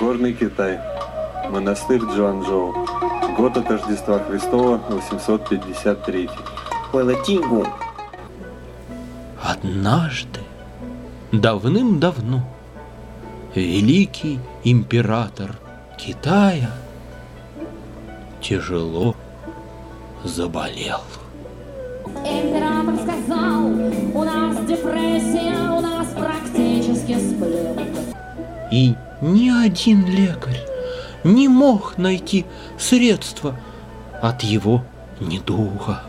Горный Китай. Монастырь Джуанчжоу. Год от Рождества Христова 853. Палатингу. Однажды, давным-давно, великий император Китая тяжело заболел. Император сказал, у нас депрессия, у нас практически сплю. И ни один лекарь не мог найти средства от его недуга.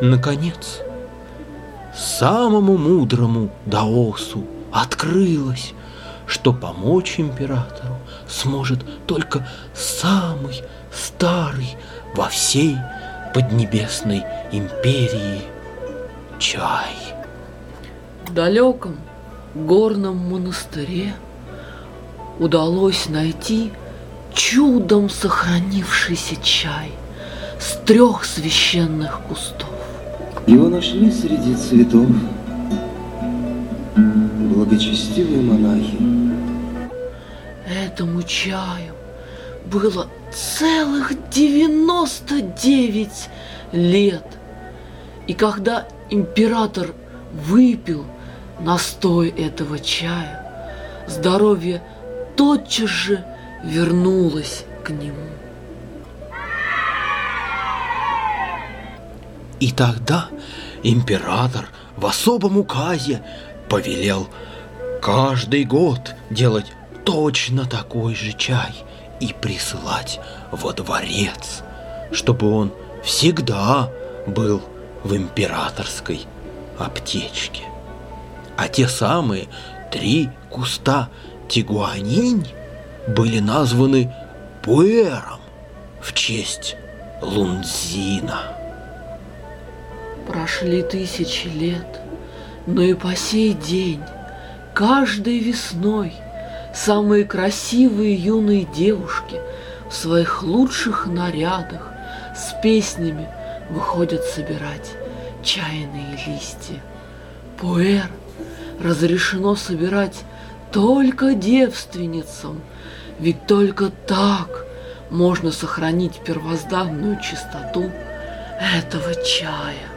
Наконец, самому мудрому Даосу открылось, что помочь императору сможет только самый старый во всей Поднебесной империи чай. В далеком горном монастыре удалось найти чудом сохранившийся чай с трех священных кустов. Его нашли среди цветов благочестивые монахи. Этому чаю было целых 99 лет. И когда император выпил настой этого чая, здоровье тотчас же вернулось к нему. И тогда император в особом указе повелел каждый год делать точно такой же чай и присылать во дворец, чтобы он всегда был в императорской аптечке. А те самые три куста тигуанинь были названы пуэром в честь Лунзина. Прошли тысячи лет, но и по сей день, каждой весной, самые красивые юные девушки в своих лучших нарядах с песнями выходят собирать чайные листья. Пуэр разрешено собирать только девственницам, ведь только так можно сохранить первозданную чистоту этого чая.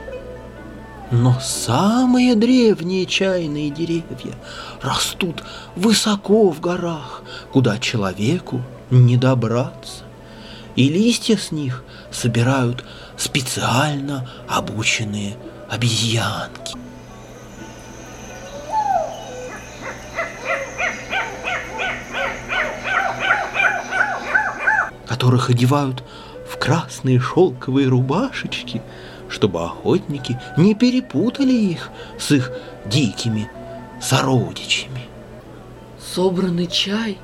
Но самые древние чайные деревья растут высоко в горах, куда человеку не добраться. И листья с них собирают специально обученные обезьянки. Которых одевают в красные шелковые рубашечки – чтобы охотники не перепутали их с их дикими сородичами. Собранный чай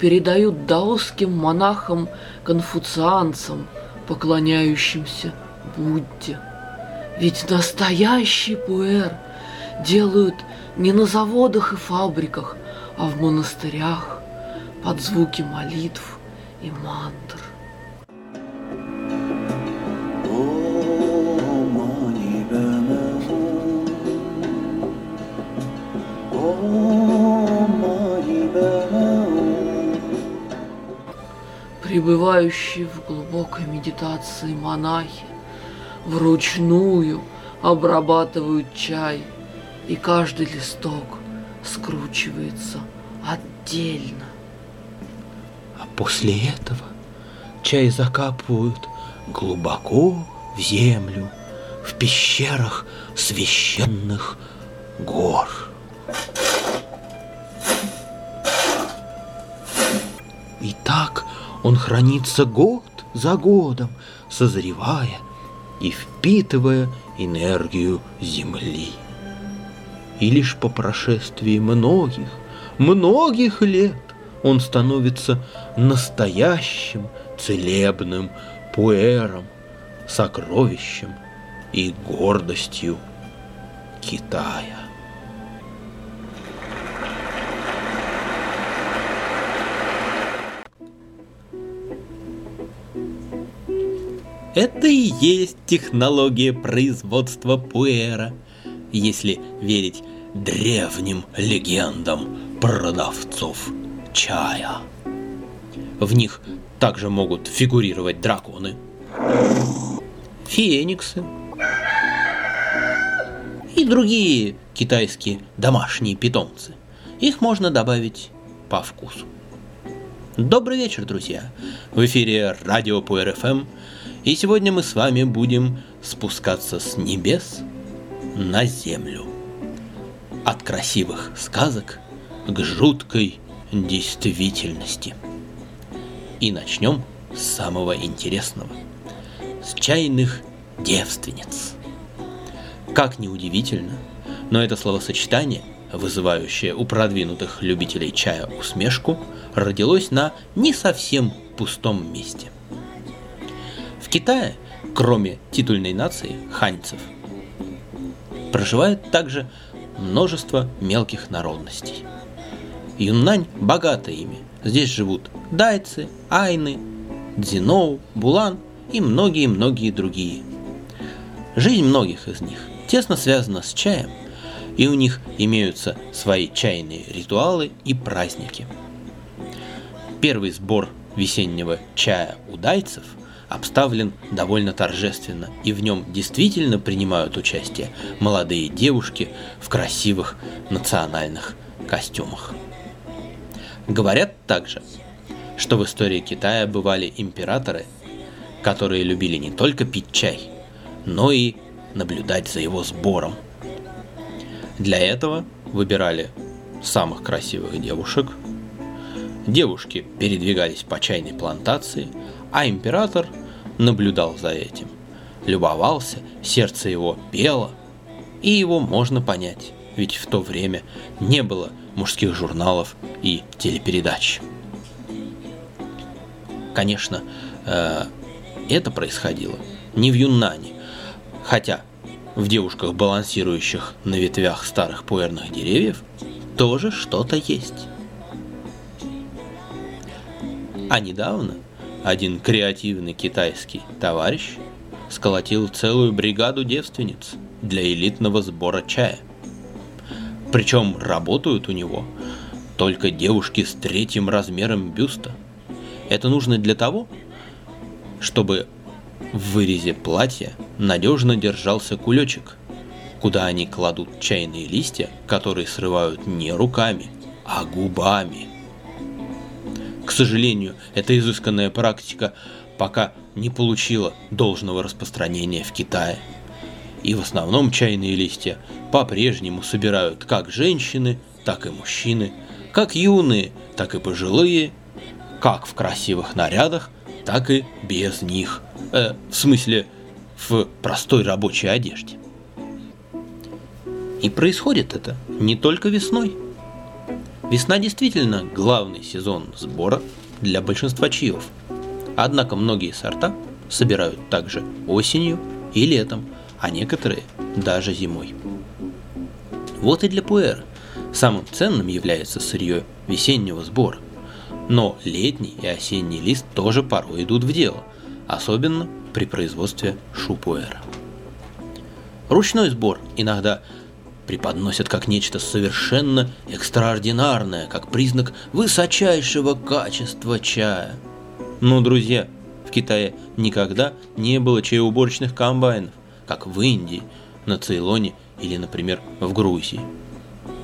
передают даосским монахам-конфуцианцам, поклоняющимся Будде. Ведь настоящий пуэр делают не на заводах и фабриках, а в монастырях под звуки молитв и мантр. Пребывающие в глубокой медитации монахи вручную обрабатывают чай, и каждый листок скручивается отдельно. После этого чай закапывают глубоко в землю, в пещерах священных гор. И так он хранится год за годом, созревая и впитывая энергию Земли. И лишь по прошествии многих, многих лет он становится настоящим целебным пуэром, сокровищем и гордостью Китая. Это и есть технология производства пуэра. если верить древним легендам продавцов чая. В них также могут фигурировать драконы, фениксы и другие китайские домашние питомцы. Их можно добавить по вкусу. Добрый вечер, друзья! В эфире радио по РФМ, и сегодня мы с вами будем спускаться с небес на землю. От красивых сказок к жуткой действительности. И начнем с самого интересного. С чайных девственниц. Как ни удивительно, но это словосочетание, вызывающее у продвинутых любителей чая усмешку, родилось на не совсем пустом месте. В Китае, кроме титульной нации ханьцев, проживает также множество мелких народностей. Юннань богата ими. Здесь живут дайцы, айны, дзиноу, булан и многие-многие другие. Жизнь многих из них тесно связана с чаем, и у них имеются свои чайные ритуалы и праздники. Первый сбор весеннего чая у дайцев обставлен довольно торжественно, и в нем действительно принимают участие молодые девушки в красивых национальных костюмах. Говорят также, что в истории Китая бывали императоры, которые любили не только пить чай, но и наблюдать за его сбором. Для этого выбирали самых красивых девушек. Девушки передвигались по чайной плантации, а император наблюдал за этим. Любовался, сердце его пело, и его можно понять, ведь в то время не было мужских журналов и телепередач. Конечно, э, это происходило не в Юннане, хотя в девушках, балансирующих на ветвях старых пуэрных деревьев, тоже что-то есть. А недавно один креативный китайский товарищ сколотил целую бригаду девственниц для элитного сбора чая. Причем работают у него только девушки с третьим размером бюста. Это нужно для того, чтобы в вырезе платья надежно держался кулечек, куда они кладут чайные листья, которые срывают не руками, а губами. К сожалению, эта изысканная практика пока не получила должного распространения в Китае. И в основном чайные листья по-прежнему собирают как женщины, так и мужчины, как юные, так и пожилые, как в красивых нарядах, так и без них. Э, в смысле, в простой рабочей одежде. И происходит это не только весной. Весна действительно главный сезон сбора для большинства чаев. Однако многие сорта собирают также осенью и летом, а некоторые даже зимой. Вот и для пуэра самым ценным является сырье весеннего сбора. Но летний и осенний лист тоже порой идут в дело, особенно при производстве шупуэра. Ручной сбор иногда преподносят как нечто совершенно экстраординарное, как признак высочайшего качества чая. Но, друзья, в Китае никогда не было чаеуборочных комбайнов, как в Индии, на Цейлоне или, например, в Грузии.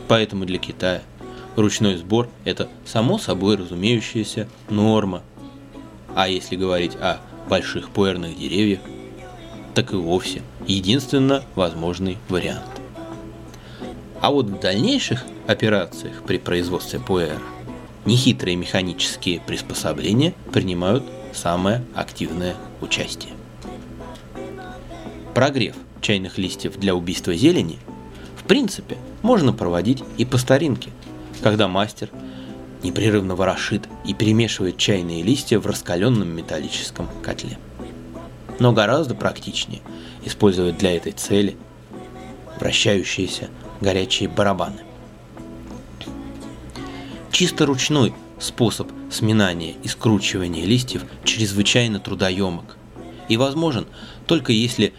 Поэтому для Китая ручной сбор – это само собой разумеющаяся норма. А если говорить о больших пуэрных деревьях, так и вовсе единственно возможный вариант. А вот в дальнейших операциях при производстве пуэра нехитрые механические приспособления принимают самое активное участие. Прогрев чайных листьев для убийства зелени в принципе можно проводить и по старинке, когда мастер непрерывно ворошит и перемешивает чайные листья в раскаленном металлическом котле. Но гораздо практичнее использовать для этой цели вращающиеся горячие барабаны. Чисто ручной способ сминания и скручивания листьев чрезвычайно трудоемок и возможен только если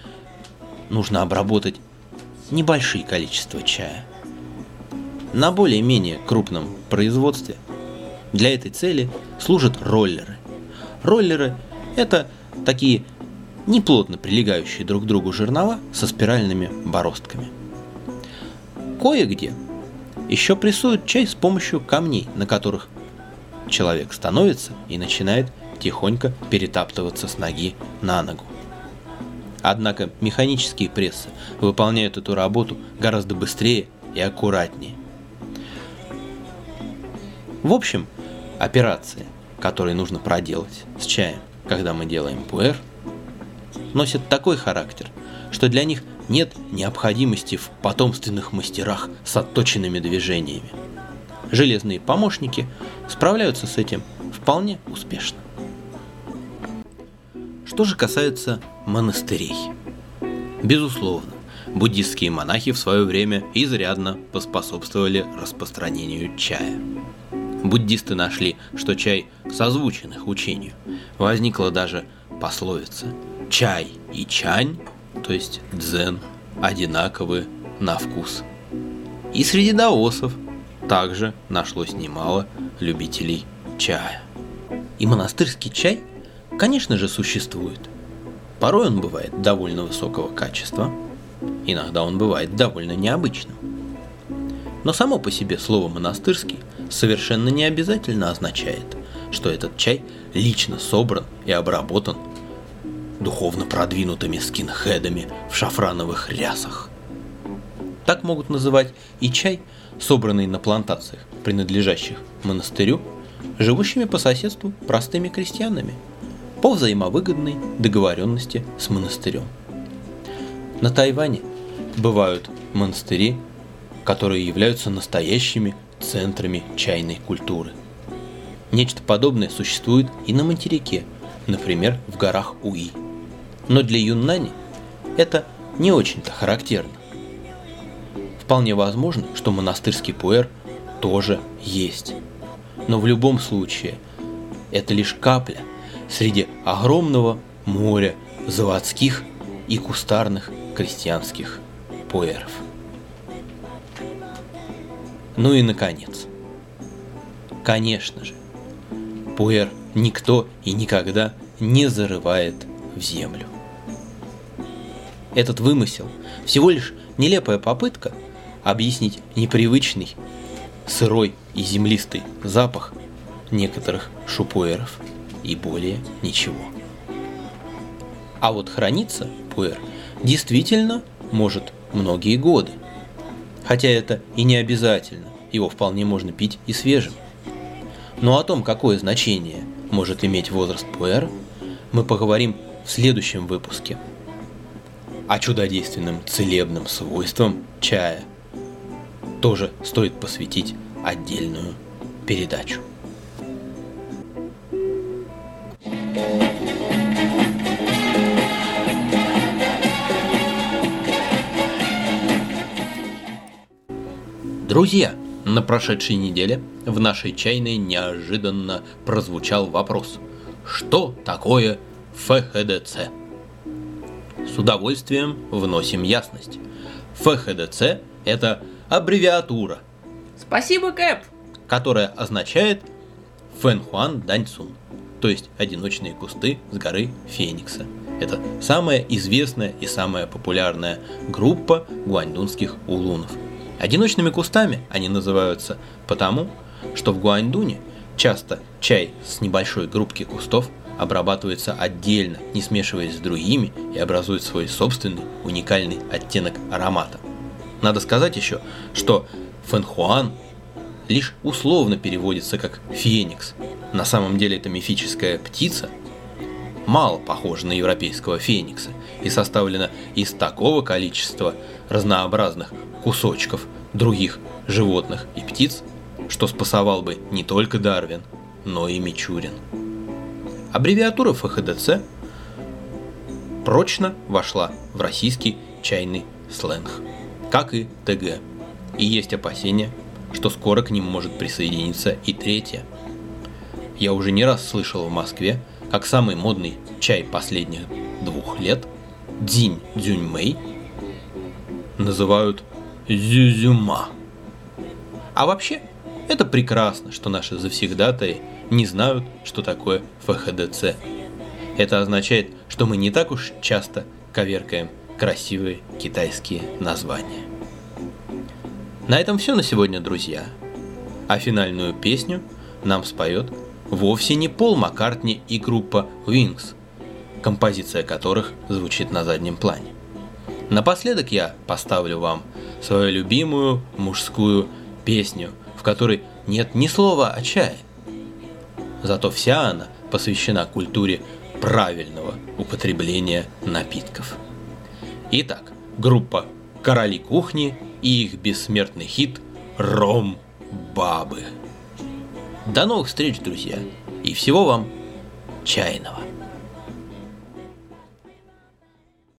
нужно обработать небольшие количества чая. На более-менее крупном производстве для этой цели служат роллеры. Роллеры – это такие неплотно прилегающие друг к другу жернова со спиральными бороздками. Кое-где еще прессуют чай с помощью камней, на которых человек становится и начинает тихонько перетаптываться с ноги на ногу. Однако механические прессы выполняют эту работу гораздо быстрее и аккуратнее. В общем, операции, которые нужно проделать с чаем, когда мы делаем пуэр, носят такой характер, что для них нет необходимости в потомственных мастерах с отточенными движениями. Железные помощники справляются с этим вполне успешно. Что же касается монастырей. Безусловно, буддистские монахи в свое время изрядно поспособствовали распространению чая. Буддисты нашли, что чай созвучен их учению. Возникла даже пословица «чай и чань», то есть дзен, одинаковы на вкус. И среди даосов также нашлось немало любителей чая. И монастырский чай, конечно же, существует. Порой он бывает довольно высокого качества, иногда он бывает довольно необычным. Но само по себе слово «монастырский» совершенно не обязательно означает, что этот чай лично собран и обработан духовно продвинутыми скинхедами в шафрановых рясах. Так могут называть и чай, собранный на плантациях, принадлежащих монастырю, живущими по соседству простыми крестьянами – по взаимовыгодной договоренности с монастырем. На Тайване бывают монастыри, которые являются настоящими центрами чайной культуры. Нечто подобное существует и на материке, например, в горах Уи. Но для Юннани это не очень-то характерно. Вполне возможно, что монастырский пуэр тоже есть. Но в любом случае, это лишь капля среди огромного моря заводских и кустарных крестьянских пуэров. Ну и наконец. Конечно же, пуэр никто и никогда не зарывает в землю. Этот вымысел всего лишь нелепая попытка объяснить непривычный, сырой и землистый запах некоторых шупуэров – и более ничего. А вот храниться пуэр действительно может многие годы. Хотя это и не обязательно, его вполне можно пить и свежим. Но о том, какое значение может иметь возраст пуэра, мы поговорим в следующем выпуске. А чудодейственным целебным свойствам чая тоже стоит посвятить отдельную передачу. Друзья, на прошедшей неделе в нашей чайной неожиданно прозвучал вопрос. Что такое ФХДЦ? С удовольствием вносим ясность. ФХДЦ – это аббревиатура, Спасибо, Кэп! которая означает Фэнхуан Даньцун, то есть одиночные кусты с горы Феникса. Это самая известная и самая популярная группа гуаньдунских улунов – Одиночными кустами они называются потому, что в Гуаньдуне часто чай с небольшой группки кустов обрабатывается отдельно, не смешиваясь с другими и образует свой собственный уникальный оттенок аромата. Надо сказать еще, что фэнхуан лишь условно переводится как феникс. На самом деле это мифическая птица, мало похожа на европейского феникса и составлена из такого количества разнообразных кусочков других животных и птиц, что спасовал бы не только Дарвин, но и Мичурин. Аббревиатура ФХДЦ прочно вошла в российский чайный сленг, как и ТГ. И есть опасения, что скоро к ним может присоединиться и третья. Я уже не раз слышал в Москве, как самый модный чай последних двух лет, Дзинь Дзюньмэй, называют зюзюма. А вообще, это прекрасно, что наши завсегдатаи не знают, что такое ФХДЦ. Это означает, что мы не так уж часто коверкаем красивые китайские названия. На этом все на сегодня, друзья. А финальную песню нам споет вовсе не Пол Маккартни и группа Wings, композиция которых звучит на заднем плане. Напоследок я поставлю вам свою любимую мужскую песню, в которой нет ни слова о чае. Зато вся она посвящена культуре правильного употребления напитков. Итак, группа «Короли кухни» и их бессмертный хит «Ром Бабы». До новых встреч, друзья, и всего вам чайного.